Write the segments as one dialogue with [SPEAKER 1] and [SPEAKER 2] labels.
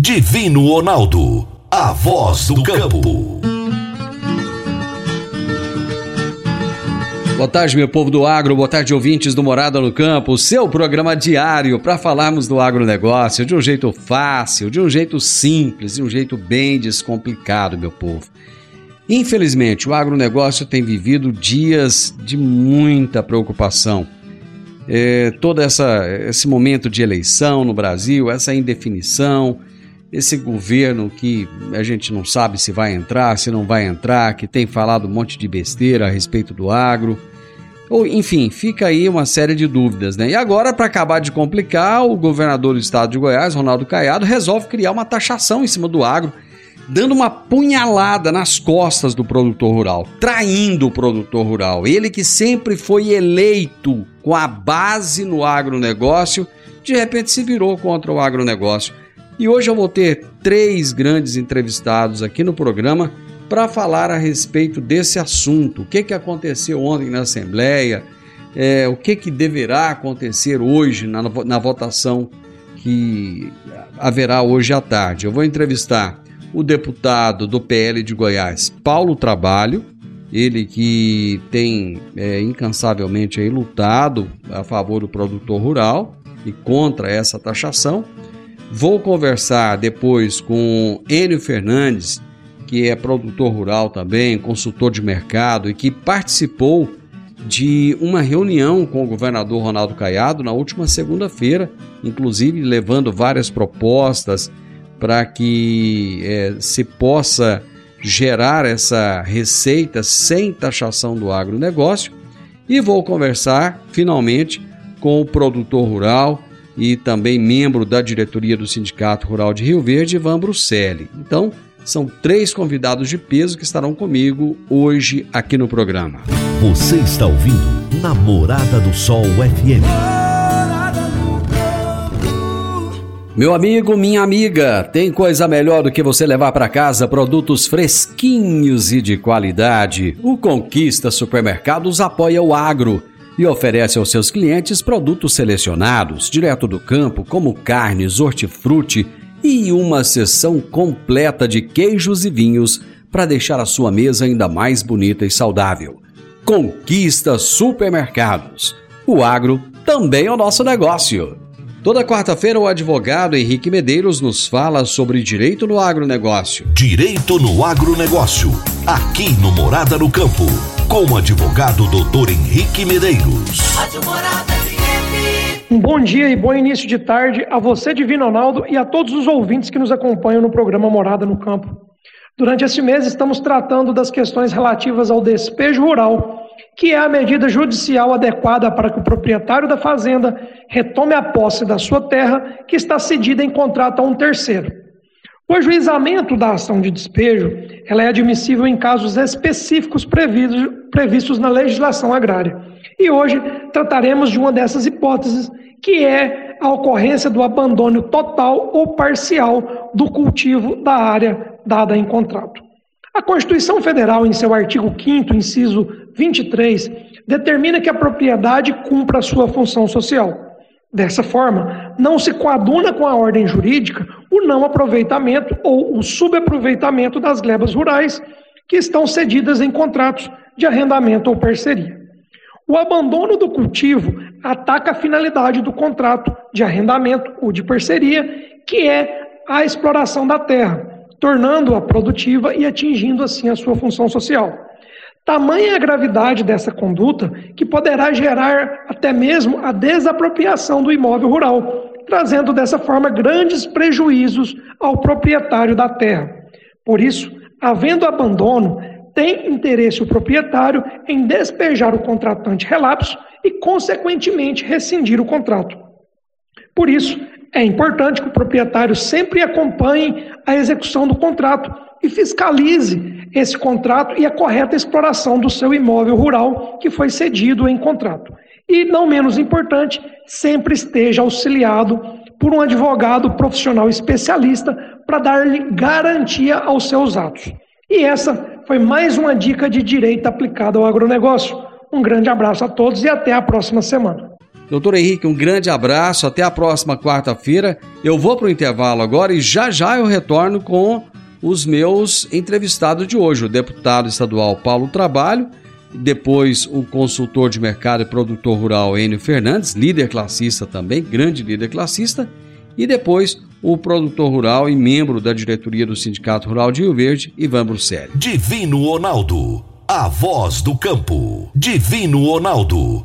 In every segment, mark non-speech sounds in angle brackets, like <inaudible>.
[SPEAKER 1] Divino Ronaldo. A voz do campo.
[SPEAKER 2] Boa tarde, meu povo do agro, boa tarde, ouvintes do Morada no Campo, seu programa diário para falarmos do agronegócio de um jeito fácil, de um jeito simples, de um jeito bem descomplicado, meu povo. Infelizmente, o agronegócio tem vivido dias de muita preocupação. É, todo essa, esse momento de eleição no Brasil, essa indefinição, esse governo que a gente não sabe se vai entrar, se não vai entrar, que tem falado um monte de besteira a respeito do agro. Ou, enfim, fica aí uma série de dúvidas, né? E agora, para acabar de complicar, o governador do estado de Goiás, Ronaldo Caiado, resolve criar uma taxação em cima do agro, dando uma punhalada nas costas do produtor rural, traindo o produtor rural. Ele que sempre foi eleito com a base no agronegócio, de repente se virou contra o agronegócio. E hoje eu vou ter três grandes entrevistados aqui no programa para falar a respeito desse assunto. O que, que aconteceu ontem na Assembleia, é, o que, que deverá acontecer hoje na, na votação que haverá hoje à tarde. Eu vou entrevistar o deputado do PL de Goiás, Paulo Trabalho, ele que tem é, incansavelmente aí, lutado a favor do produtor rural e contra essa taxação. Vou conversar depois com Enio Fernandes, que é produtor rural também, consultor de mercado e que participou de uma reunião com o governador Ronaldo Caiado na última segunda-feira, inclusive levando várias propostas para que é, se possa gerar essa receita sem taxação do agronegócio. E vou conversar finalmente com o produtor rural e também membro da diretoria do Sindicato Rural de Rio Verde, Ivan Bruselli. Então, são três convidados de peso que estarão comigo hoje aqui no programa.
[SPEAKER 1] Você está ouvindo Namorada do Sol FM.
[SPEAKER 2] Meu amigo, minha amiga, tem coisa melhor do que você levar para casa produtos fresquinhos e de qualidade. O Conquista Supermercados apoia o agro e oferece aos seus clientes produtos selecionados, direto do campo, como carnes, hortifruti e uma seção completa de queijos e vinhos para deixar a sua mesa ainda mais bonita e saudável. Conquista Supermercados. O agro também é o nosso negócio. Toda quarta-feira, o advogado Henrique Medeiros nos fala sobre direito no agronegócio.
[SPEAKER 1] Direito no agronegócio. Aqui no Morada no Campo. Com o advogado doutor Henrique Medeiros.
[SPEAKER 3] Rádio Morada FM.
[SPEAKER 4] Um bom dia e bom início de tarde a você, Divino Ronaldo, e a todos os ouvintes que nos acompanham no programa Morada no Campo. Durante este mês, estamos tratando das questões relativas ao despejo rural, que é a medida judicial adequada para que o proprietário da fazenda retome a posse da sua terra, que está cedida em contrato a um terceiro. O ajuizamento da ação de despejo ela é admissível em casos específicos previstos, previstos na legislação agrária. E hoje trataremos de uma dessas hipóteses, que é a ocorrência do abandono total ou parcial do cultivo da área dada em contrato. A Constituição Federal, em seu artigo 5, inciso 23, determina que a propriedade cumpra a sua função social. Dessa forma, não se coaduna com a ordem jurídica o não aproveitamento ou o subaproveitamento das glebas rurais que estão cedidas em contratos de arrendamento ou parceria. O abandono do cultivo ataca a finalidade do contrato de arrendamento ou de parceria, que é a exploração da terra, tornando-a produtiva e atingindo assim a sua função social. Tamanha a gravidade dessa conduta que poderá gerar até mesmo a desapropriação do imóvel rural, trazendo dessa forma grandes prejuízos ao proprietário da terra. Por isso, havendo abandono, tem interesse o proprietário em despejar o contratante relapso e, consequentemente, rescindir o contrato. Por isso, é importante que o proprietário sempre acompanhe a execução do contrato e fiscalize esse contrato e a correta exploração do seu imóvel rural que foi cedido em contrato. E, não menos importante, sempre esteja auxiliado por um advogado profissional especialista para dar-lhe garantia aos seus atos. E essa foi mais uma dica de direito aplicada ao agronegócio. Um grande abraço a todos e até a próxima semana.
[SPEAKER 2] Doutor Henrique, um grande abraço, até a próxima quarta-feira. Eu vou para o intervalo agora e já já eu retorno com os meus entrevistados de hoje, o deputado estadual Paulo Trabalho, depois o consultor de mercado e produtor rural Enio Fernandes, líder classista também, grande líder classista, e depois o produtor rural e membro da diretoria do Sindicato Rural de Rio Verde, Ivan Bruxelli.
[SPEAKER 1] Divino Ronaldo, a voz do campo. Divino Ronaldo,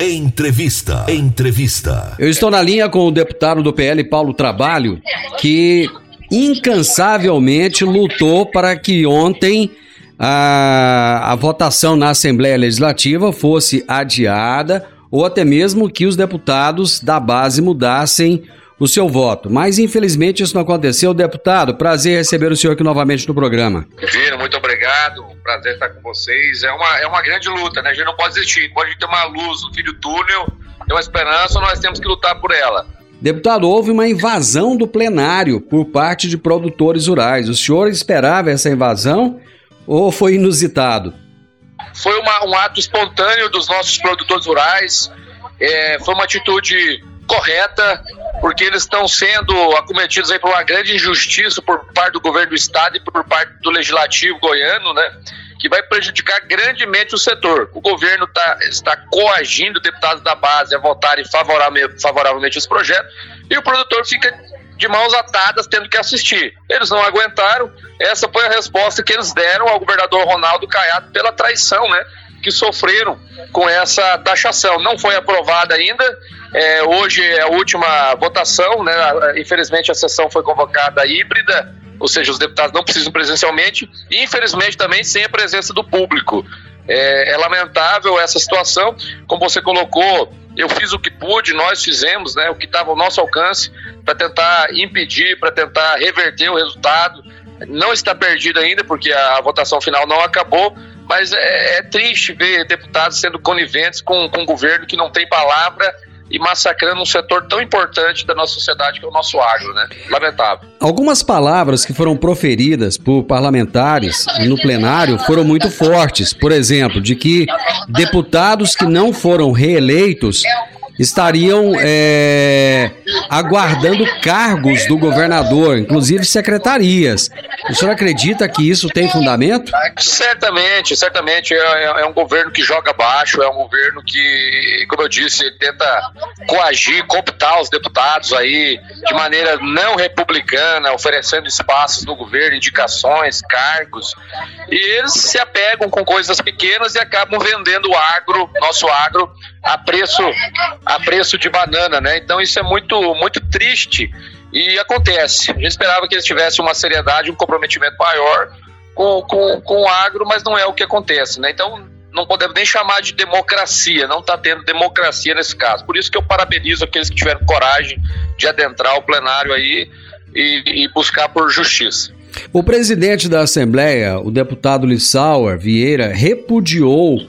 [SPEAKER 1] Entrevista. Entrevista.
[SPEAKER 2] Eu estou na linha com o deputado do PL, Paulo Trabalho, que incansavelmente lutou para que ontem a, a votação na Assembleia Legislativa fosse adiada ou até mesmo que os deputados da base mudassem o seu voto. Mas infelizmente isso não aconteceu. Deputado, prazer receber o senhor aqui novamente no programa.
[SPEAKER 5] Divino, muito obrigado. Prazer estar com vocês. É uma, é uma grande luta, né? A gente não pode desistir. Pode ter uma luz no fim do túnel, tem uma esperança, nós temos que lutar por ela.
[SPEAKER 2] Deputado, houve uma invasão do plenário por parte de produtores rurais. O senhor esperava essa invasão ou foi inusitado?
[SPEAKER 5] Foi uma, um ato espontâneo dos nossos produtores rurais. É, foi uma atitude correta, porque eles estão sendo acometidos aí por uma grande injustiça por parte do governo do estado e por parte do legislativo goiano, né? Que vai prejudicar grandemente o setor. O governo tá, está coagindo deputados da base a votarem favoravelmente, favoravelmente esse projeto e o produtor fica de mãos atadas tendo que assistir. Eles não aguentaram. Essa foi a resposta que eles deram ao governador Ronaldo Caiado pela traição, né? Que sofreram com essa taxação. Não foi aprovada ainda é, hoje é a última votação, né? Infelizmente a sessão foi convocada híbrida, ou seja, os deputados não precisam presencialmente, e infelizmente também sem a presença do público. É, é lamentável essa situação, como você colocou, eu fiz o que pude, nós fizemos, né, o que estava ao nosso alcance para tentar impedir, para tentar reverter o resultado. Não está perdido ainda, porque a votação final não acabou, mas é, é triste ver deputados sendo coniventes com, com um governo que não tem palavra e massacrando um setor tão importante da nossa sociedade que é o nosso agro, né? Lamentável.
[SPEAKER 2] Algumas palavras que foram proferidas por parlamentares no plenário foram muito fortes. Por exemplo, de que deputados que não foram reeleitos estariam é, aguardando cargos do governador, inclusive secretarias. O senhor acredita que isso tem fundamento?
[SPEAKER 5] Certamente, certamente. É, é, um governo que joga baixo, é um governo que, como eu disse, tenta coagir, cooptar os deputados aí de maneira não republicana, oferecendo espaços no governo, indicações, cargos. E eles se apegam com coisas pequenas e acabam vendendo o agro, nosso agro, a preço a preço de banana, né? Então isso é muito muito triste e acontece. A gente esperava que eles tivessem uma seriedade, um comprometimento maior com, com, com o agro, mas não é o que acontece, né? Então, não podemos nem chamar de democracia, não está tendo democracia nesse caso. Por isso que eu parabenizo aqueles que tiveram coragem de adentrar o plenário aí e, e buscar por justiça.
[SPEAKER 2] O presidente da Assembleia, o deputado Lissauer Vieira, repudiou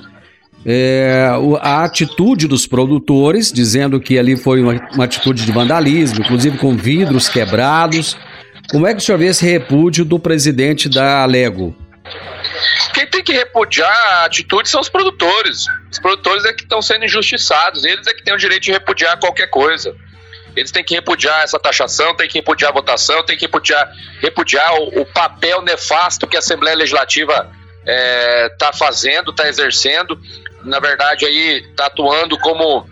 [SPEAKER 2] é, a atitude dos produtores, dizendo que ali foi uma, uma, atitude de vandalismo, inclusive com vidros quebrados. Como é que o senhor vê esse repúdio do presidente da Alego?
[SPEAKER 5] Quem tem que repudiar a atitude são os produtores. Os produtores é que estão sendo injustiçados, eles é que têm o direito de repudiar qualquer coisa. Eles têm que repudiar essa taxação, têm que repudiar a votação, têm que repudiar, repudiar o, o papel nefasto que a Assembleia Legislativa está é, fazendo, está exercendo. Na verdade, aí está atuando como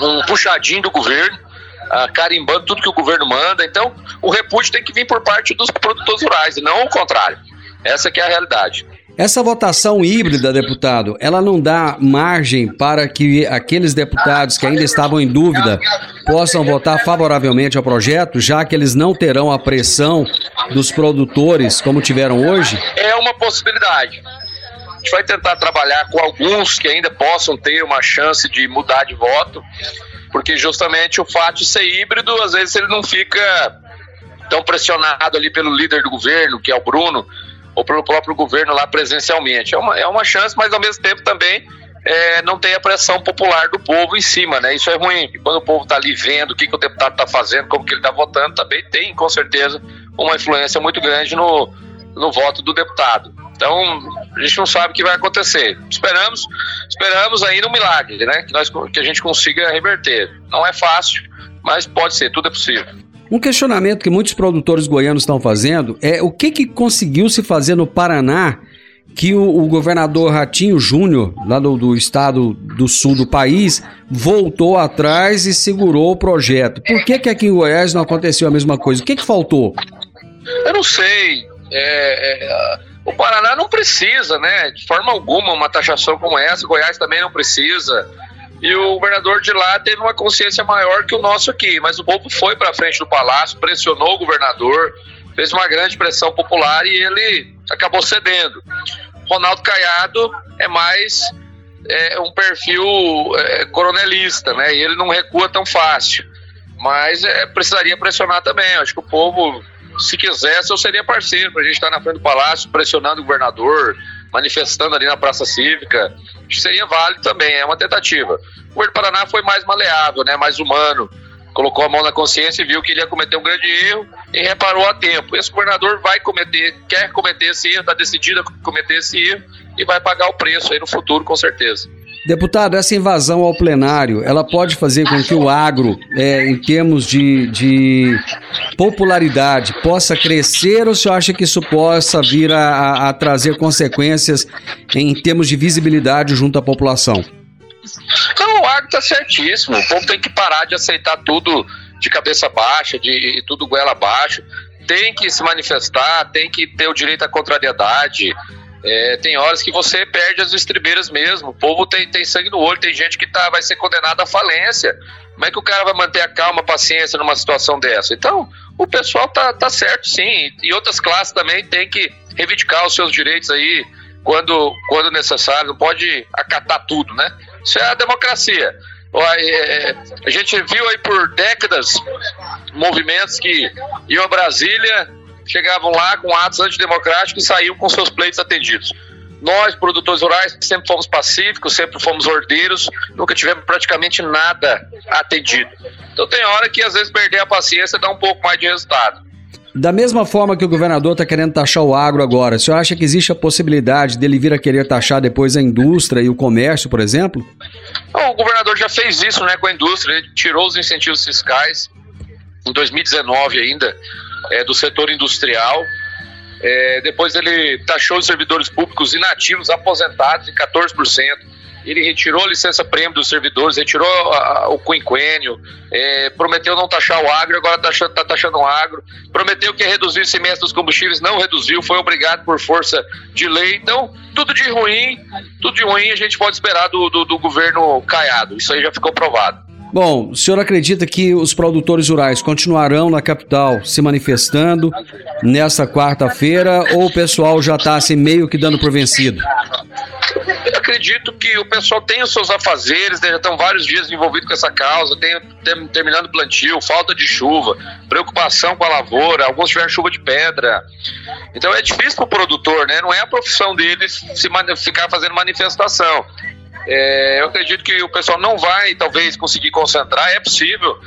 [SPEAKER 5] um puxadinho do governo, uh, carimbando tudo que o governo manda. Então, o repúdio tem que vir por parte dos produtores rurais, e não o contrário. Essa que é a realidade.
[SPEAKER 2] Essa votação híbrida, deputado, ela não dá margem para que aqueles deputados que ainda estavam em dúvida possam votar favoravelmente ao projeto, já que eles não terão a pressão dos produtores como tiveram hoje?
[SPEAKER 5] É uma possibilidade. A gente vai tentar trabalhar com alguns que ainda possam ter uma chance de mudar de voto, porque justamente o fato de ser híbrido, às vezes ele não fica tão pressionado ali pelo líder do governo, que é o Bruno, ou pelo próprio governo lá presencialmente. É uma, é uma chance, mas ao mesmo tempo também é, não tem a pressão popular do povo em cima, né? Isso é ruim. Quando o povo está ali vendo o que, que o deputado está fazendo, como que ele está votando, também tem, com certeza, uma influência muito grande no, no voto do deputado. Então, a gente não sabe o que vai acontecer. Esperamos, esperamos ainda um milagre, né? Que, nós, que a gente consiga reverter. Não é fácil, mas pode ser, tudo é possível.
[SPEAKER 2] Um questionamento que muitos produtores goianos estão fazendo é o que, que conseguiu se fazer no Paraná que o, o governador Ratinho Júnior, lá do, do, estado do sul do país, voltou atrás e segurou o projeto. Por que, que aqui em Goiás não aconteceu a mesma coisa? O que, que faltou?
[SPEAKER 5] Eu não sei. É, é, o Paraná não precisa, né? De forma alguma, uma taxação como essa. Goiás também não precisa. E o governador de lá teve uma consciência maior que o nosso aqui. Mas o povo foi para frente do palácio, pressionou o governador, fez uma grande pressão popular e ele acabou cedendo. Ronaldo Caiado é mais é, um perfil é, coronelista, né? E ele não recua tão fácil. Mas é, precisaria pressionar também. acho que o povo, se quisesse, eu seria parceiro para a gente estar na frente do palácio, pressionando o governador, manifestando ali na Praça Cívica. Seria válido também, é uma tentativa. O governo do Paraná foi mais maleável, né, mais humano, colocou a mão na consciência e viu que ele ia cometer um grande erro e reparou a tempo. Esse governador vai cometer, quer cometer esse erro, está decidido a cometer esse erro e vai pagar o preço aí no futuro, com certeza.
[SPEAKER 2] Deputado, essa invasão ao plenário, ela pode fazer com que o agro, é, em termos de, de, popularidade, possa crescer ou você acha que isso possa vir a, a trazer consequências em termos de visibilidade junto à população?
[SPEAKER 5] Não, o agro está certíssimo. O povo tem que parar de aceitar tudo de cabeça baixa, de tudo goela abaixo. Tem que se manifestar, tem que ter o direito à contrariedade. É, tem horas que você perde as estribeiras mesmo. O povo tem, tem sangue no olho, tem gente que tá, vai ser condenada à falência. Como é que o cara vai manter a calma, a paciência numa situação dessa? Então, o pessoal tá, tá certo sim. E outras classes também tem que reivindicar os seus direitos aí quando, quando necessário. Não pode acatar tudo, né? Isso é a democracia. É, a gente viu aí por décadas movimentos que iam a Brasília chegavam lá com atos antidemocráticos e saíam com seus pleitos atendidos. Nós, produtores rurais, sempre fomos pacíficos, sempre fomos ordeiros, nunca tivemos praticamente nada atendido. Então tem hora que às vezes perder a paciência dá um pouco mais de resultado.
[SPEAKER 2] Da mesma forma que o governador está querendo taxar o agro agora, o senhor acha que existe a possibilidade dele vir a querer taxar depois a indústria e o comércio, por exemplo?
[SPEAKER 5] o governador já fez isso né, com a indústria, ele tirou os incentivos fiscais em 2019 ainda é, do setor industrial. É, depois ele taxou os servidores públicos inativos aposentados em 14%. Ele retirou a licença prêmio dos servidores, retirou a, o quinquênio, é, prometeu não taxar o agro, agora está tá taxando o agro. Prometeu que ia reduzir o semestre dos combustíveis, não reduziu, foi obrigado por força de lei. Então, tudo de ruim, tudo de ruim a gente pode esperar do, do, do governo Caiado. Isso aí já ficou provado.
[SPEAKER 2] Bom, o senhor acredita que os produtores rurais continuarão na capital se manifestando nesta quarta-feira ou o pessoal já está assim, meio que dando por vencido?
[SPEAKER 5] Eu acredito que o pessoal tem os seus afazeres, né, já estão vários dias envolvidos com essa causa, tem, tem, terminando plantio, falta de chuva, preocupação com a lavoura, alguns tiveram chuva de pedra. Então é difícil para o produtor, né? Não é a profissão dele se ficar fazendo manifestação. É, eu acredito que o pessoal não vai, talvez, conseguir concentrar, é possível.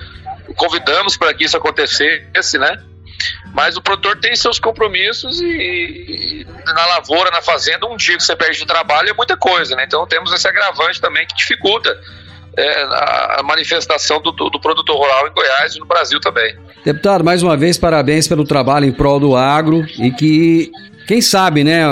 [SPEAKER 5] Convidamos para que isso acontecesse, né? Mas o produtor tem seus compromissos e, e, na lavoura, na fazenda, um dia que você perde de trabalho é muita coisa, né? Então temos esse agravante também que dificulta é, a, manifestação do, do, do, produtor rural em Goiás e no Brasil também.
[SPEAKER 2] Deputado, mais uma vez, parabéns pelo trabalho em prol do agro e que, quem sabe, né,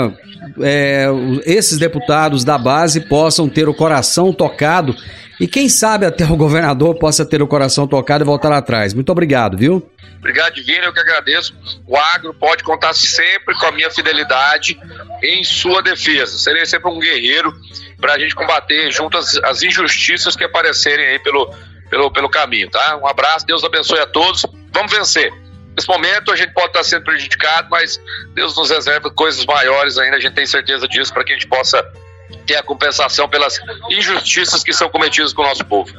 [SPEAKER 2] é, esses deputados da base possam ter o coração tocado e quem sabe até o governador possa ter o coração tocado e voltar atrás. Muito obrigado, viu?
[SPEAKER 5] Obrigado, Divino, eu que agradeço. O agro pode contar sempre com a minha fidelidade em sua defesa. Serei sempre um guerreiro para a gente combater junto as, as, injustiças que aparecerem aí pelo, pelo, pelo caminho, tá? Um abraço, Deus abençoe a todos. Vamos vencer. Nesse momento a gente pode estar sendo prejudicado, mas Deus nos reserva coisas maiores ainda, a gente tem certeza disso, para que a gente possa ter a compensação pelas injustiças que são cometidas com o nosso povo.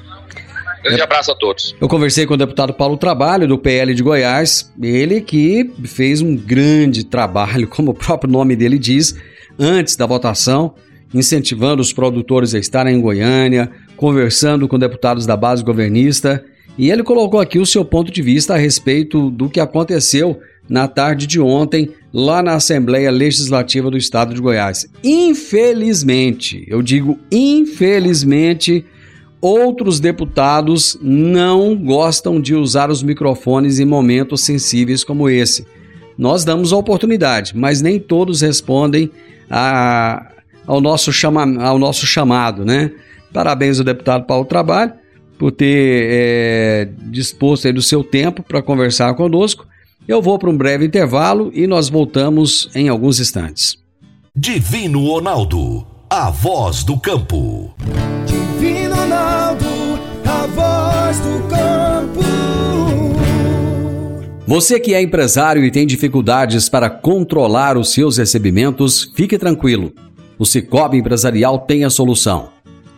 [SPEAKER 5] Grande é, abraço a todos.
[SPEAKER 2] Eu conversei com o deputado Paulo Trabalho, do PL de Goiás, ele que fez um grande trabalho, <laughs> como o próprio nome dele diz, antes da votação, incentivando os produtores a estarem em Goiânia, conversando com deputados da base governista e ele colocou aqui o seu ponto de vista a respeito do que aconteceu na tarde de ontem lá na Assembleia Legislativa do Estado de Goiás. Infelizmente, eu digo infelizmente, outros deputados não gostam de usar os microfones em momentos sensíveis como esse. Nós damos a oportunidade, mas nem todos respondem a, ao, nosso chama, ao nosso chamado, né? Parabéns ao deputado Paulo Trabalho por ter é, disposto aí do seu tempo para conversar conosco. Eu vou para um breve intervalo e nós voltamos em alguns instantes.
[SPEAKER 1] Divino Ronaldo, a voz do campo.
[SPEAKER 3] Divino Ronaldo, a voz do campo.
[SPEAKER 2] Você que é empresário e tem dificuldades para controlar os seus recebimentos, fique tranquilo. O Cicobi Empresarial tem a solução.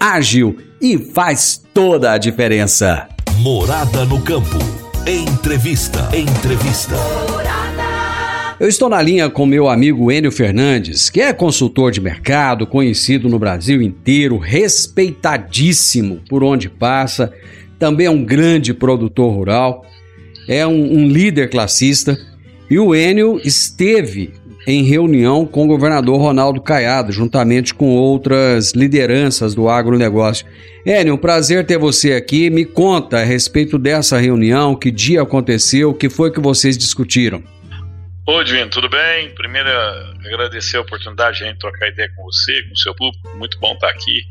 [SPEAKER 2] ágil e faz toda a diferença.
[SPEAKER 1] Morada no campo. Entrevista. Entrevista.
[SPEAKER 2] Eu estou na linha com meu amigo Enio Fernandes, que é consultor de mercado, conhecido no Brasil inteiro, respeitadíssimo por onde passa, também é um grande produtor rural, é um, um líder classista. E o Enio esteve em reunião com o governador Ronaldo Caiado, juntamente com outras lideranças do agronegócio. Enio, um prazer ter você aqui. Me conta a respeito dessa reunião, que dia aconteceu, o que foi que vocês discutiram.
[SPEAKER 6] Oi, Divino, tudo bem? Primeiro, agradecer a oportunidade de a gente trocar ideia com você, com o seu público. Muito bom estar aqui.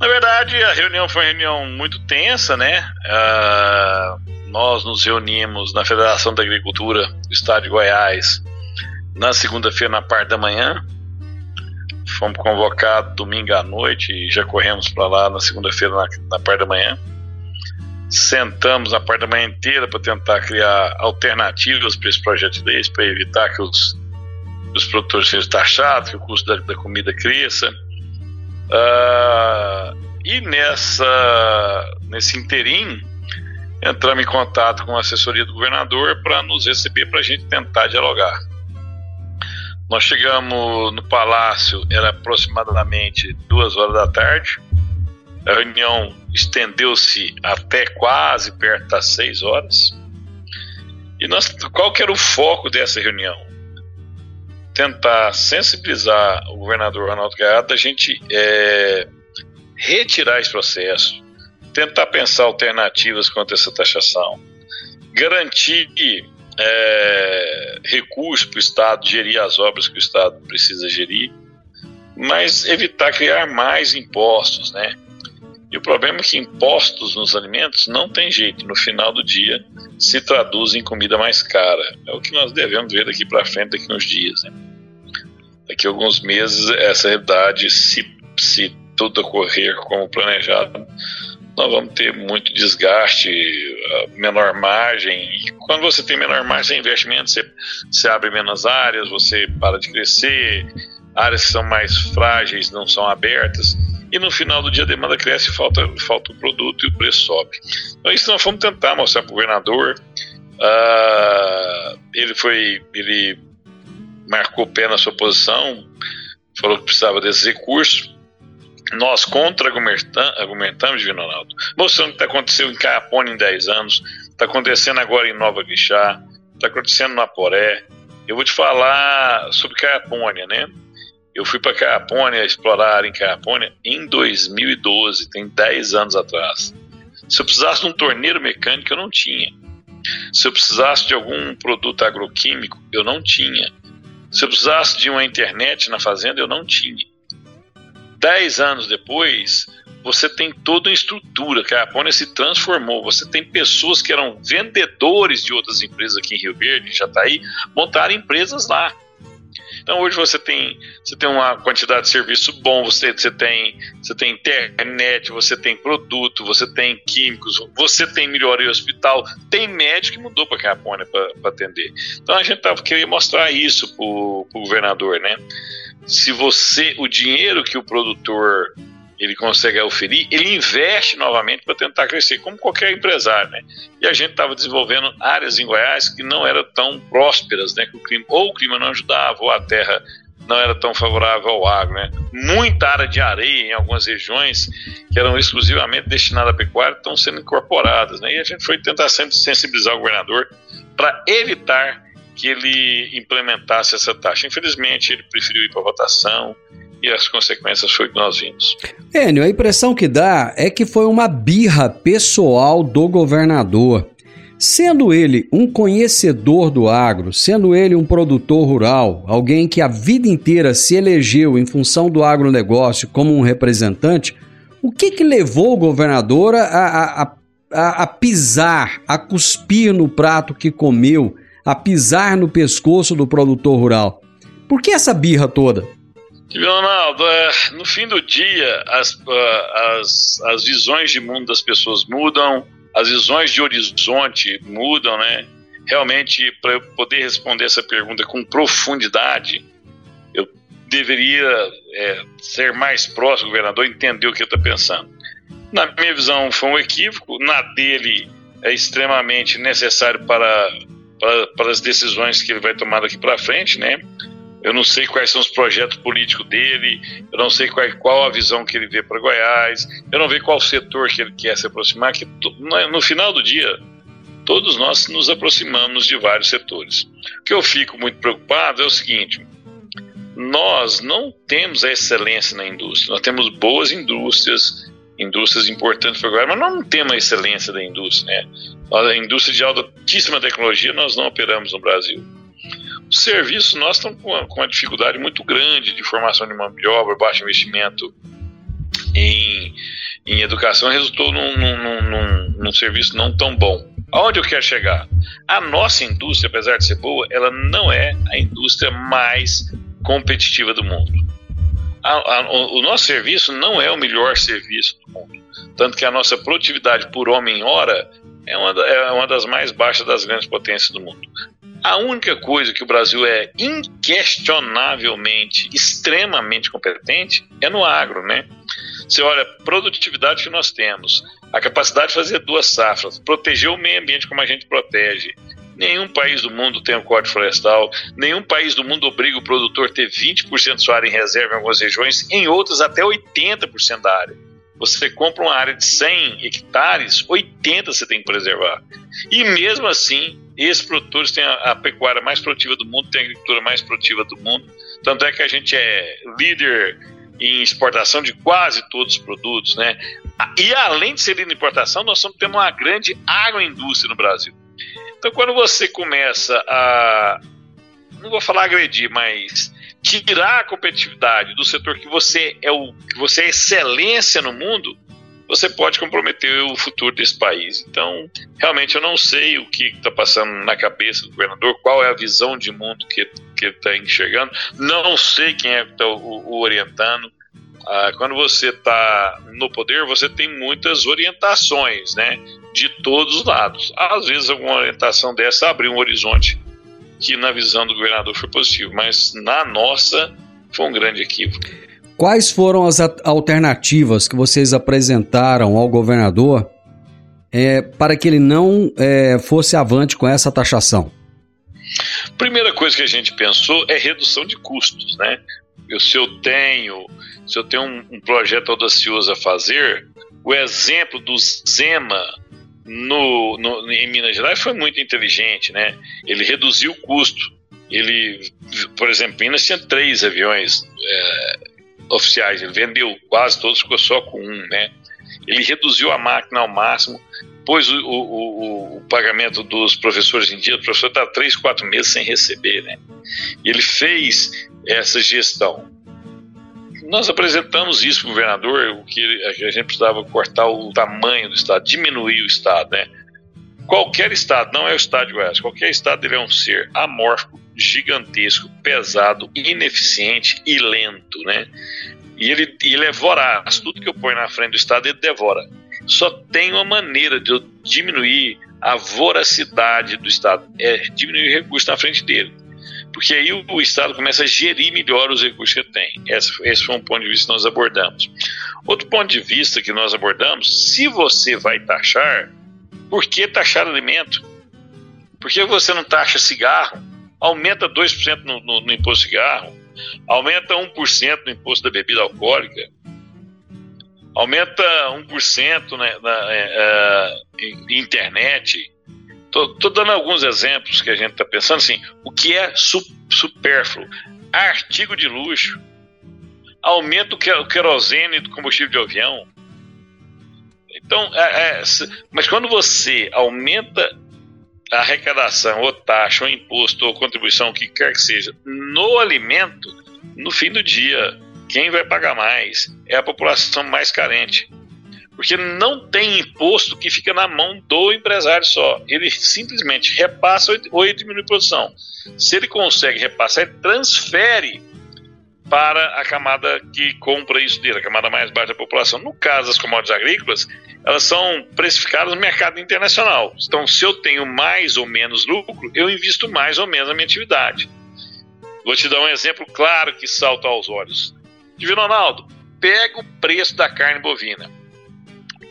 [SPEAKER 6] Na verdade, a reunião foi uma reunião muito tensa, né? Uh, nós nos reunimos na Federação da Agricultura do Estado de Goiás na segunda-feira, na parte da manhã. Fomos convocados domingo à noite e já corremos para lá na segunda-feira, na, na parte da manhã. Sentamos a parte da manhã inteira para tentar criar alternativas para esse projeto de lei, para evitar que os, os produtores sejam taxados, que o custo da, da comida cresça. Uh, e nessa, nesse interim, entramos em contato com a assessoria do governador para nos receber para a gente tentar dialogar. Nós chegamos no palácio, era aproximadamente duas horas da tarde. A reunião estendeu-se até quase perto das seis horas. E nós, qual que era o foco dessa reunião? Tentar sensibilizar o governador Ronaldo Gaiado da gente é, retirar esse processo, tentar pensar alternativas quanto a essa taxação, garantir é, recursos para o Estado gerir as obras que o Estado precisa gerir, mas evitar criar mais impostos, né? E o problema é que impostos nos alimentos não tem jeito, no final do dia se traduz em comida mais cara. É o que nós devemos ver daqui para frente, daqui uns dias. Né? Daqui a alguns meses, essa realidade, se, se tudo ocorrer como planejado, nós vamos ter muito desgaste, menor margem. E quando você tem menor margem de investimento, você, você abre menos áreas, você para de crescer, áreas que são mais frágeis não são abertas. E no final do dia a demanda cresce, falta, falta o produto e o preço sobe. Então isso nós fomos tentar mostrar para o governador. Uh, ele foi, ele marcou pé na sua posição, falou que precisava desses recursos nós contra-argumentamos, Ronaldo, mostrando o que está acontecendo em Carapone em 10 anos, está acontecendo agora em Nova Guixá, está acontecendo na Poré. Eu vou te falar sobre Carapônia, né? Eu fui para Carapônia explorar em Carapônia em 2012, tem 10 anos atrás. Se eu precisasse de um torneiro mecânico, eu não tinha. Se eu precisasse de algum produto agroquímico, eu não tinha. Se eu precisasse de uma internet na fazenda, eu não tinha. Dez anos depois, você tem toda uma estrutura, que a Apônia se transformou. Você tem pessoas que eram vendedores de outras empresas aqui em Rio Verde, já está aí, montaram empresas lá. Então hoje você tem, você tem uma quantidade de serviço bom, você, você, tem, você tem internet, você tem produto, você tem químicos, você tem melhoria hospital, tem médico que mudou para Capone para atender. Então a gente tava, queria mostrar isso para o governador, né? Se você o dinheiro que o produtor ele consegue oferir, ele investe novamente para tentar crescer, como qualquer empresário, né? E a gente estava desenvolvendo áreas em Goiás que não eram tão prósperas, né? Que o clima, ou o clima não ajudava, ou a terra não era tão favorável ao agro, né? Muita área de areia em algumas regiões que eram exclusivamente destinadas à pecuária estão sendo incorporadas, né? E a gente foi tentar sempre sensibilizar o governador para evitar que ele implementasse essa taxa. Infelizmente, ele preferiu ir para votação e as consequências foi que nós vimos.
[SPEAKER 2] Enio, a impressão que dá é que foi uma birra pessoal do governador. Sendo ele um conhecedor do agro, sendo ele um produtor rural, alguém que a vida inteira se elegeu em função do agronegócio como um representante, o que, que levou o governador a, a, a, a pisar, a cuspir no prato que comeu a pisar no pescoço do produtor rural. Por que essa birra toda?
[SPEAKER 6] Leonardo, é, no fim do dia, as, as, as visões de mundo das pessoas mudam, as visões de horizonte mudam, né? Realmente, para eu poder responder essa pergunta com profundidade, eu deveria é, ser mais próximo do governador, entender o que ele está pensando. Na minha visão, foi um equívoco, na dele é extremamente necessário para para, as decisões que ele vai tomar daqui para frente, né? Eu não sei quais são os projetos políticos dele, eu não sei qual, qual a visão que ele vê para Goiás, eu não sei qual setor que ele quer se aproximar, que no final do dia, todos nós nos aproximamos de vários setores. O que eu fico muito preocupado é o seguinte, nós não temos a excelência na indústria, nós temos boas indústrias, indústrias importantes para Goiás, mas nós não temos a excelência da indústria, né? A indústria de altíssima tecnologia nós não operamos no Brasil. Os serviços nós estamos com uma, com uma dificuldade muito grande de formação de mão de obra, baixo investimento em, em educação, resultou num, num, num, num serviço não tão bom. Aonde eu quero chegar? A nossa indústria, apesar de ser boa, ela não é a indústria mais competitiva do mundo. A, a, o nosso serviço não é o melhor serviço do mundo. Tanto que a nossa produtividade por homem-hora é uma, é uma das mais baixas das grandes potências do mundo. A única coisa que o Brasil é inquestionavelmente, extremamente competente é no agro, né? Você olha a produtividade que nós temos, a capacidade de fazer duas safras, proteger o meio ambiente como a gente protege. Nenhum país do mundo tem um código florestal, nenhum país do mundo obriga o produtor a ter 20% de sua área em reserva em algumas regiões, em outras até 80% da área. Você compra uma área de 100 hectares, 80 você tem que preservar. E mesmo assim, esses produtores têm a, a pecuária mais produtiva do mundo, têm a agricultura mais produtiva do mundo. Tanto é que a gente é líder em exportação de quase todos os produtos, né? E além de ser em importação, nós estamos tendo uma grande agroindústria no Brasil. Então, quando você começa a, não vou falar agredir, mas tirar a competitividade do setor que você é o que você é excelência no mundo, você pode comprometer o futuro desse país. Então, realmente eu não sei o que está passando na cabeça do governador, qual é a visão de mundo que, que está enxergando, não sei quem é que está o, o, orientando. Ah, quando você está no poder, você tem muitas orientações, né, de todos os lados. Às vezes, alguma orientação dessa abre um horizonte que, na visão do governador, foi positivo, mas na nossa foi um grande equívoco.
[SPEAKER 2] Quais foram as alternativas que vocês apresentaram ao governador é, para que ele não é, fosse avante com essa taxação?
[SPEAKER 6] Primeira coisa que a gente pensou é redução de custos, né? Eu, se eu tenho, se eu tenho um, um projeto audacioso a fazer, o exemplo do Zema no, no, em Minas Gerais foi muito inteligente, né? Ele reduziu o custo. Ele, por exemplo, Minas tinha três aviões é, oficiais, ele vendeu quase todos, ficou só com um, né? Ele reduziu a máquina ao máximo, pôs o, o, o pagamento dos professores em dia, o professor está três, quatro meses sem receber, né? Ele fez essa gestão. Nós apresentamos isso para o governador, o que a gente precisava cortar o tamanho do Estado, diminuir o Estado, né? Qualquer Estado, não é o Estado de Goiás, qualquer Estado ele é um ser amorfo, gigantesco, pesado, ineficiente e lento, né? E ele, ele é voraz, tudo que eu ponho na frente do Estado ele devora. Só tem uma maneira de eu diminuir a voracidade do Estado, é diminuir o recurso na frente dele. Porque aí o, o Estado começa a gerir melhor os recursos que tem. Esse, esse foi um ponto de vista que nós abordamos. Outro ponto de vista que nós abordamos, se você vai taxar, por que taxar alimento? Por que você não taxa cigarro? Aumenta 2% no, no, no imposto de cigarro, aumenta 1% no imposto da bebida alcoólica, aumenta 1% né, na é, é, internet. Estou dando alguns exemplos que a gente está pensando assim, o que é su, supérfluo? Artigo de luxo, aumenta o querosene do combustível de avião. Então, é, é, mas quando você aumenta a arrecadação, ou taxa, ou imposto, ou contribuição, o que quer que seja, no alimento, no fim do dia, quem vai pagar mais é a população mais carente. Porque não tem imposto que fica na mão do empresário só. Ele simplesmente repassa ou diminui a produção. Se ele consegue repassar, ele transfere para a camada que compra isso dele, a camada mais baixa da população. No caso das commodities agrícolas, elas são precificadas no mercado internacional. Então, se eu tenho mais ou menos lucro, eu invisto mais ou menos na minha atividade. Vou te dar um exemplo claro que salta aos olhos. Divino Ronaldo, pega o preço da carne bovina.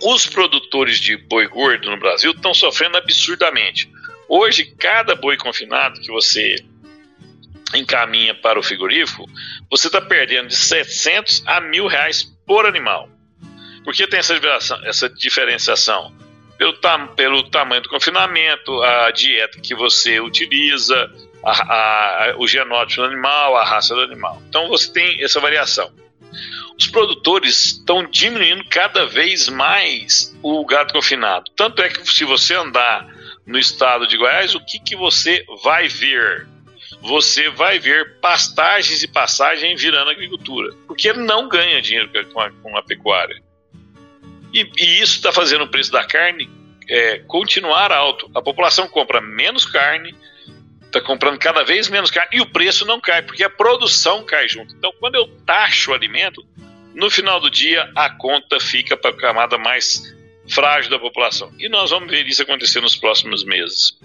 [SPEAKER 6] Os produtores de boi gordo no Brasil estão sofrendo absurdamente. Hoje, cada boi confinado que você encaminha para o frigorífico, você está perdendo de 700 a mil reais por animal. Por que tem essa, essa diferenciação? Pelo, tam, pelo tamanho do confinamento, a dieta que você utiliza, a, a, o genótipo do animal, a raça do animal. Então você tem essa variação. Os produtores estão diminuindo cada vez mais o gado confinado. Tanto é que se você andar no estado de Goiás, o que, que você vai ver? Você vai ver pastagens e passagem virando agricultura, porque não ganha dinheiro com a, com a pecuária. E, e isso está fazendo o preço da carne é, continuar alto. A população compra menos carne, está comprando cada vez menos carne e o preço não cai, porque a produção cai junto. Então, quando eu taxo o alimento, no final do dia a conta fica para a camada mais frágil da população. E nós vamos ver isso acontecer nos próximos meses.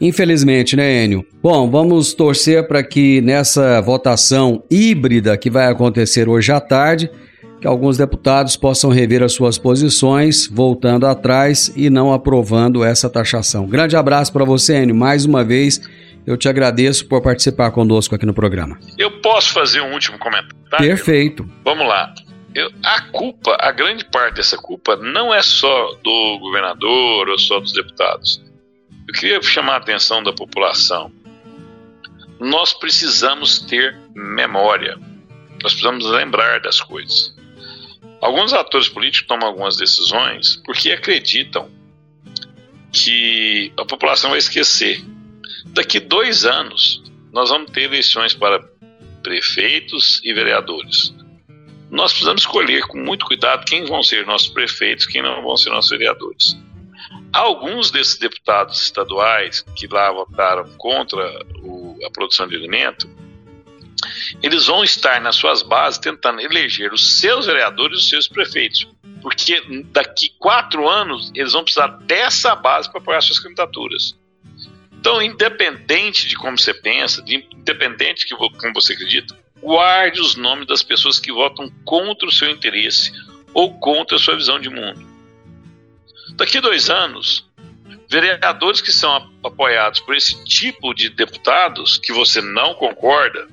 [SPEAKER 2] Infelizmente, né, Enio? Bom, vamos torcer para que nessa votação híbrida que vai acontecer hoje à tarde, que alguns deputados possam rever as suas posições, voltando atrás e não aprovando essa taxação. Grande abraço para você, Enio. Mais uma vez, eu te agradeço por participar conosco aqui no programa.
[SPEAKER 6] Eu posso fazer um último comentário?
[SPEAKER 2] Perfeito.
[SPEAKER 6] Vamos lá. Eu, a culpa, a grande parte dessa culpa, não é só do governador ou só dos deputados. Eu queria chamar a atenção da população. Nós precisamos ter memória Nós precisamos lembrar das coisas. Alguns atores políticos tomam algumas decisões porque acreditam que a população vai esquecer. Daqui dois anos, nós vamos ter eleições para prefeitos e vereadores. Nós precisamos escolher com muito cuidado quem vão ser nossos prefeitos, quem não vão ser nossos vereadores. Alguns desses deputados estaduais que lá votaram contra o, a produção de alimento, eles vão estar nas suas bases tentando eleger os seus vereadores e os seus prefeitos, porque daqui quatro anos eles vão precisar dessa base para apoiar suas candidaturas. Então, independente de como você pensa, de, independente de como você acredita, guarde os nomes das pessoas que votam contra o seu interesse ou contra a sua visão de mundo. Daqui dois anos, vereadores que são apoiados por esse tipo de deputados que você não concorda,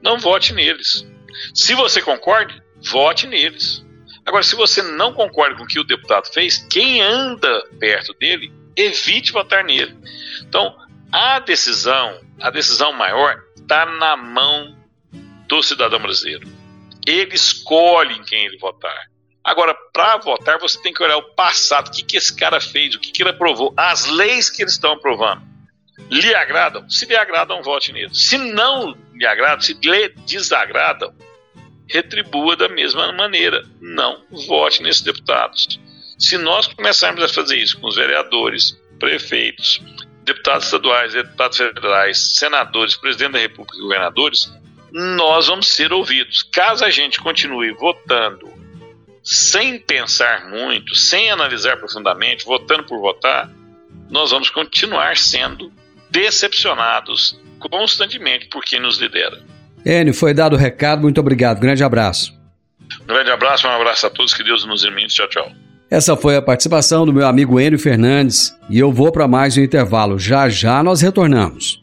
[SPEAKER 6] não vote neles. Se você concorda, vote neles. Agora, se você não concorda com o que o deputado fez, quem anda perto dele, evite votar nele. Então, a decisão, a decisão maior está na mão do cidadão brasileiro. Ele escolhe em quem ele votar. Agora, para votar, você tem que olhar o passado, o que, que esse cara fez, o que, que ele aprovou, as leis que eles estão aprovando. Lhe agradam? Se lhe agradam, vote nele. Se não lhe agradam, se lhe desagradam, retribua da mesma maneira. Não vote nesses deputados. Se nós começarmos a fazer isso com os vereadores, prefeitos, deputados estaduais, deputados federais, senadores, presidente da República e governadores, nós vamos ser ouvidos. Caso a gente continue votando sem pensar muito, sem analisar profundamente, votando por votar, nós vamos continuar sendo decepcionados constantemente por quem nos lidera.
[SPEAKER 2] Enio, foi dado o recado, muito obrigado. Grande abraço.
[SPEAKER 6] Um grande abraço, um abraço a todos, que Deus nos ilumine. Tchau, tchau.
[SPEAKER 2] Essa foi a participação do meu amigo Enio Fernandes e eu vou para mais um intervalo. Já já nós retornamos.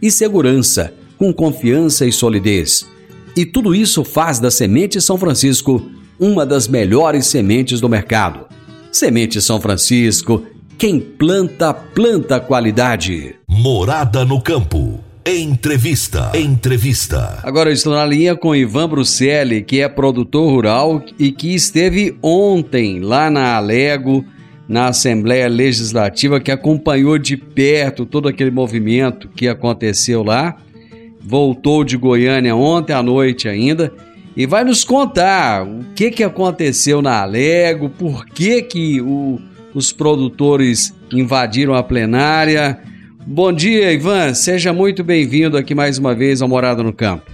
[SPEAKER 2] e segurança, com confiança e solidez. E tudo isso faz da Semente São Francisco uma das melhores sementes do mercado. Semente São Francisco, quem planta, planta qualidade.
[SPEAKER 1] Morada no campo. Entrevista. Entrevista.
[SPEAKER 2] Agora eu estou na linha com Ivan Bruselli, que é produtor rural e que esteve ontem lá na Alego na Assembleia Legislativa, que acompanhou de perto todo aquele movimento que aconteceu lá. Voltou de Goiânia ontem à noite ainda e vai nos contar o que, que aconteceu na Alego, por que, que o, os produtores invadiram a plenária. Bom dia, Ivan. Seja muito bem-vindo aqui mais uma vez ao Morada no Campo.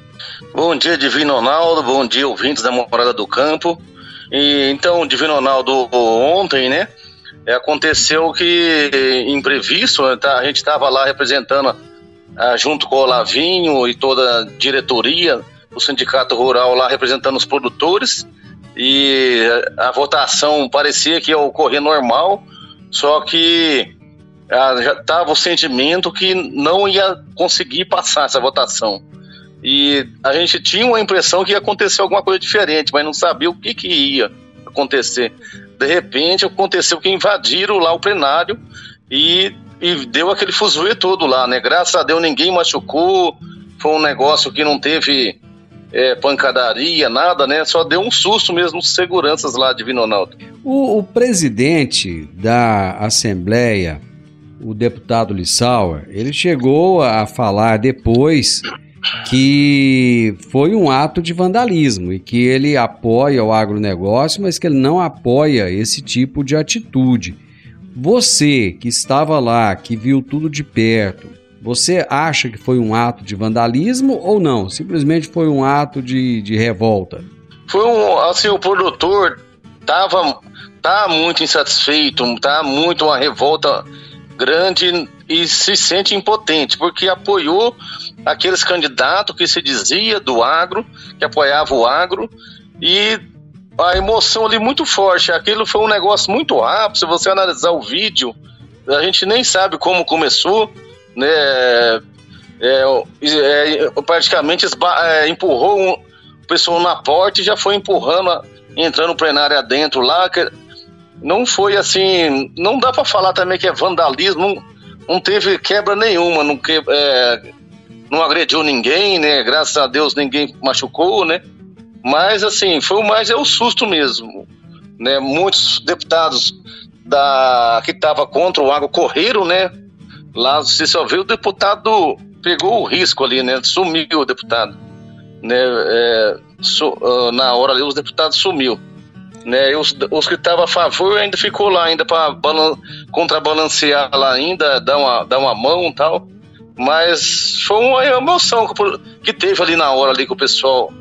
[SPEAKER 7] Bom dia, Divino Ronaldo. Bom dia, ouvintes da Morada do Campo. E, então, Divino Ronaldo, ontem, né? Aconteceu que imprevisto, tá, a gente estava lá representando, ah, junto com o Lavinho e toda a diretoria do Sindicato Rural lá representando os produtores e a votação parecia que ia ocorrer normal, só que ah, já estava o sentimento que não ia conseguir passar essa votação. E a gente tinha uma impressão que ia acontecer alguma coisa diferente, mas não sabia o que, que ia acontecer de repente aconteceu que invadiram lá o plenário e, e deu aquele fuzuê todo lá, né? Graças a Deus ninguém machucou, foi um negócio que não teve é, pancadaria, nada, né? Só deu um susto mesmo os seguranças lá de Vinonaldo.
[SPEAKER 2] O, o presidente da Assembleia, o deputado Lissauer, ele chegou a falar depois que foi um ato de vandalismo e que ele apoia o agronegócio, mas que ele não apoia esse tipo de atitude. Você que estava lá, que viu tudo de perto, você acha que foi um ato de vandalismo ou não? Simplesmente foi um ato de, de revolta?
[SPEAKER 7] Foi um, assim, o produtor tava tá muito insatisfeito, tá muito uma revolta grande e se sente impotente, porque apoiou aqueles candidatos que se dizia do agro, que apoiava o agro, e a emoção ali muito forte. Aquilo foi um negócio muito rápido. Se você analisar o vídeo, a gente nem sabe como começou, né? É, é, praticamente é, empurrou um, o pessoal na porta e já foi empurrando, entrando no plenário adentro lá. Que não foi assim. Não dá para falar também que é vandalismo. Não, teve quebra nenhuma, não, que, é, não agrediu ninguém, né? Graças a Deus ninguém machucou, né? Mas assim, foi o mais é o susto mesmo, né? Muitos deputados da que estava contra o água correram, né? Lá você só viu o deputado pegou o risco ali, né? Sumiu o deputado, né? É, uh, na hora ali os deputados sumiu, né? E os, os que estavam a favor ainda ficou lá ainda para contrabalancear lá ainda, dar uma dar uma mão tal. Mas foi uma emoção que teve ali na hora ali que o pessoal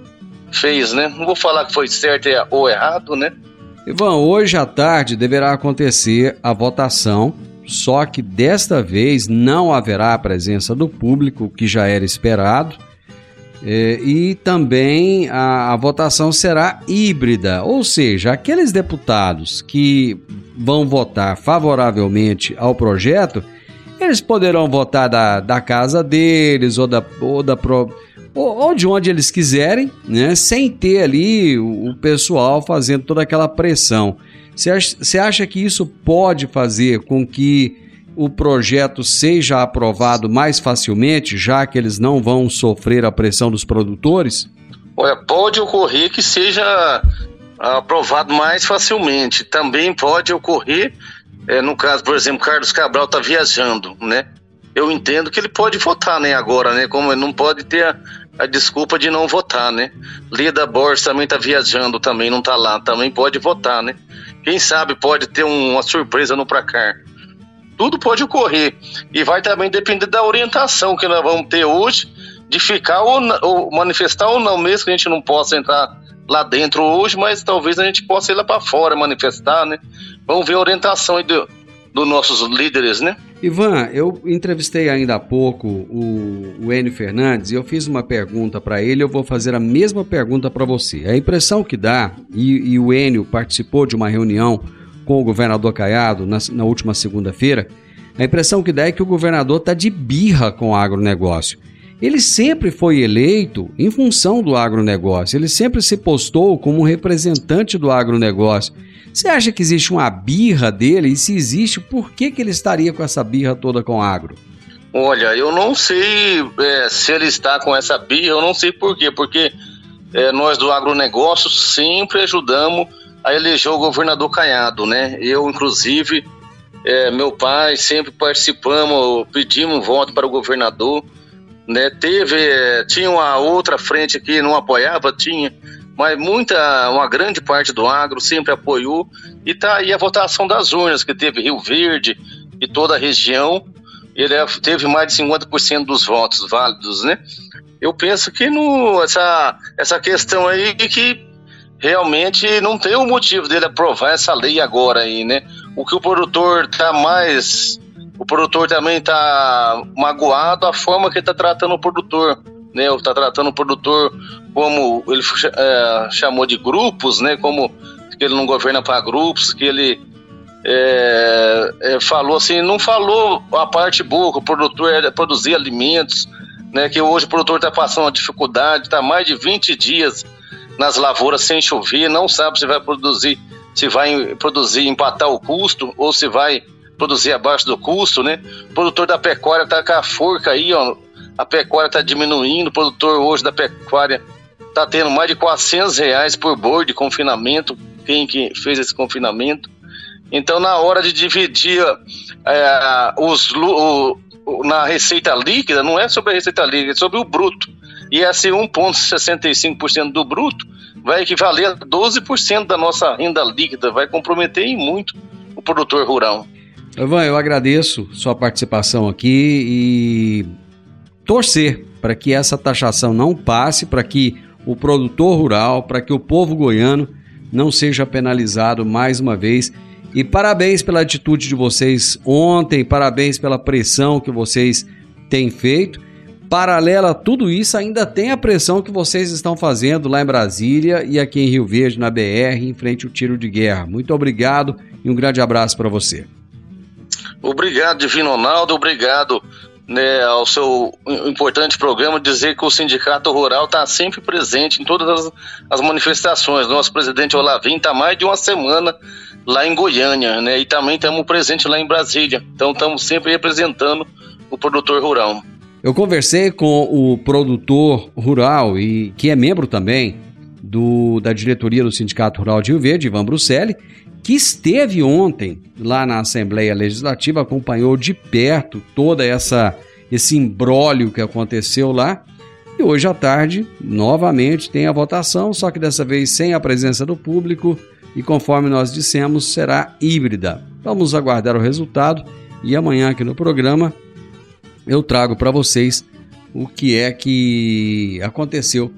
[SPEAKER 7] fez, né? Não vou falar que foi certo ou errado, né?
[SPEAKER 2] Ivan, hoje à tarde deverá acontecer a votação, só que desta vez não haverá a presença do público, que já era esperado, é, e também a, a votação será híbrida, ou seja, aqueles deputados que vão votar favoravelmente ao projeto, eles poderão votar da, da casa deles ou da, ou da ou, de onde eles quiserem, né, sem ter ali o, o pessoal fazendo toda aquela pressão. Você acha, acha que isso pode fazer com que o projeto seja aprovado mais facilmente, já que eles não vão sofrer a pressão dos produtores?
[SPEAKER 7] Olha, pode ocorrer que seja aprovado mais facilmente. Também pode ocorrer, é, no caso, por exemplo, Carlos Cabral está viajando, né? Eu entendo que ele pode votar, né, agora, né? Como ele não pode ter a, a desculpa de não votar, né? Lida Borges também tá viajando, também não tá lá, também pode votar, né? Quem sabe pode ter um, uma surpresa no placar. Tudo pode ocorrer e vai também depender da orientação que nós vamos ter hoje de ficar ou, ou manifestar ou não, mesmo que a gente não possa entrar lá dentro hoje, mas talvez a gente possa ir lá para fora manifestar, né? Vamos ver a orientação aí do, dos nossos líderes, né?
[SPEAKER 2] Ivan, eu entrevistei ainda há pouco o, o Enio Fernandes e eu fiz uma pergunta para ele. Eu vou fazer a mesma pergunta para você. A impressão que dá, e, e, o Enio participou de uma reunião com o governador Caiado na, na última segunda-feira, a impressão que dá é que o governador está de birra com o agronegócio. Ele sempre foi eleito em função do agronegócio, ele sempre se postou como representante do agronegócio. Você acha que existe uma birra dele? E se existe, por que, que ele estaria com essa birra toda com o agro?
[SPEAKER 7] Olha, eu não sei é, se ele está com essa birra, eu não sei por quê, porque é, nós do agronegócio sempre ajudamos a eleger o governador Caiado, né? Eu, inclusive, é, meu pai, sempre participamos, pedimos voto para o governador, né? Teve, é, tinha uma outra frente que não apoiava, tinha, mas muita, uma grande parte do agro sempre apoiou e tá aí a votação das urnas que teve Rio Verde e toda a região, ele é, teve mais de 50% dos votos válidos, né? Eu penso que no, essa, essa questão aí que realmente não tem o motivo dele aprovar essa lei agora aí, né? O que o produtor tá mais o produtor também tá magoado a forma que ele tá tratando o produtor né? Está tratando o produtor como ele é, chamou de grupos, né? Como que ele não governa para grupos, que ele é, é, falou assim, não falou a parte boa, que o produtor é produzir alimentos, né? Que hoje o produtor está passando uma dificuldade, está mais de 20 dias nas lavouras sem chover, não sabe se vai produzir, se vai produzir empatar o custo ou se vai produzir abaixo do custo, né? O produtor da pecuária tá com a forca aí, ó, a pecuária está diminuindo, o produtor hoje da pecuária está tendo mais de 400 reais por boi de confinamento, quem que fez esse confinamento. Então, na hora de dividir é, os, o, na receita líquida, não é sobre a receita líquida, é sobre o bruto. E esse 1,65% do bruto vai equivaler a 12% da nossa renda líquida, vai comprometer em muito o produtor rural.
[SPEAKER 2] Ivan, eu agradeço sua participação aqui e torcer para que essa taxação não passe, para que o produtor rural, para que o povo goiano não seja penalizado mais uma vez E parabéns pela atitude de vocês ontem, parabéns pela pressão que vocês têm feito. Paralela a tudo isso, ainda tem a pressão que vocês estão fazendo lá em Brasília e aqui em Rio Verde, na BR, em frente ao tiro de guerra. Muito obrigado e um grande abraço para você.
[SPEAKER 7] Obrigado, Divino Ronaldo, obrigado né, ao seu importante programa, dizer que o Sindicato Rural está sempre presente em todas as, as manifestações. Nosso presidente Olavim está mais de uma semana lá em Goiânia, né, e também estamos presentes lá em Brasília. Então estamos sempre representando o produtor rural.
[SPEAKER 2] Eu conversei com o produtor rural e que é membro também do, da diretoria do Sindicato Rural de Rio Verde, Ivan Bruselli, que esteve ontem lá na Assembleia Legislativa, acompanhou de perto toda essa esse imbróglio que aconteceu lá. E hoje à tarde, novamente, tem a votação, só que dessa vez sem a presença do público e conforme nós dissemos, será híbrida. Vamos aguardar o resultado e amanhã aqui no programa eu trago para vocês o que é que aconteceu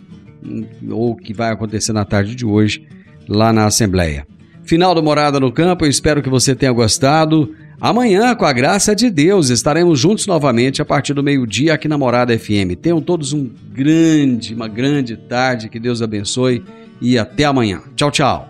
[SPEAKER 2] ou que vai acontecer na tarde de hoje lá na Assembleia. Final do Morada no Campo, eu espero que você tenha gostado. Amanhã, com a graça de Deus, estaremos juntos novamente a partir do meio-dia aqui na Morada FM. Tenham todos um grande, uma grande tarde, que Deus abençoe e até amanhã. Tchau, tchau.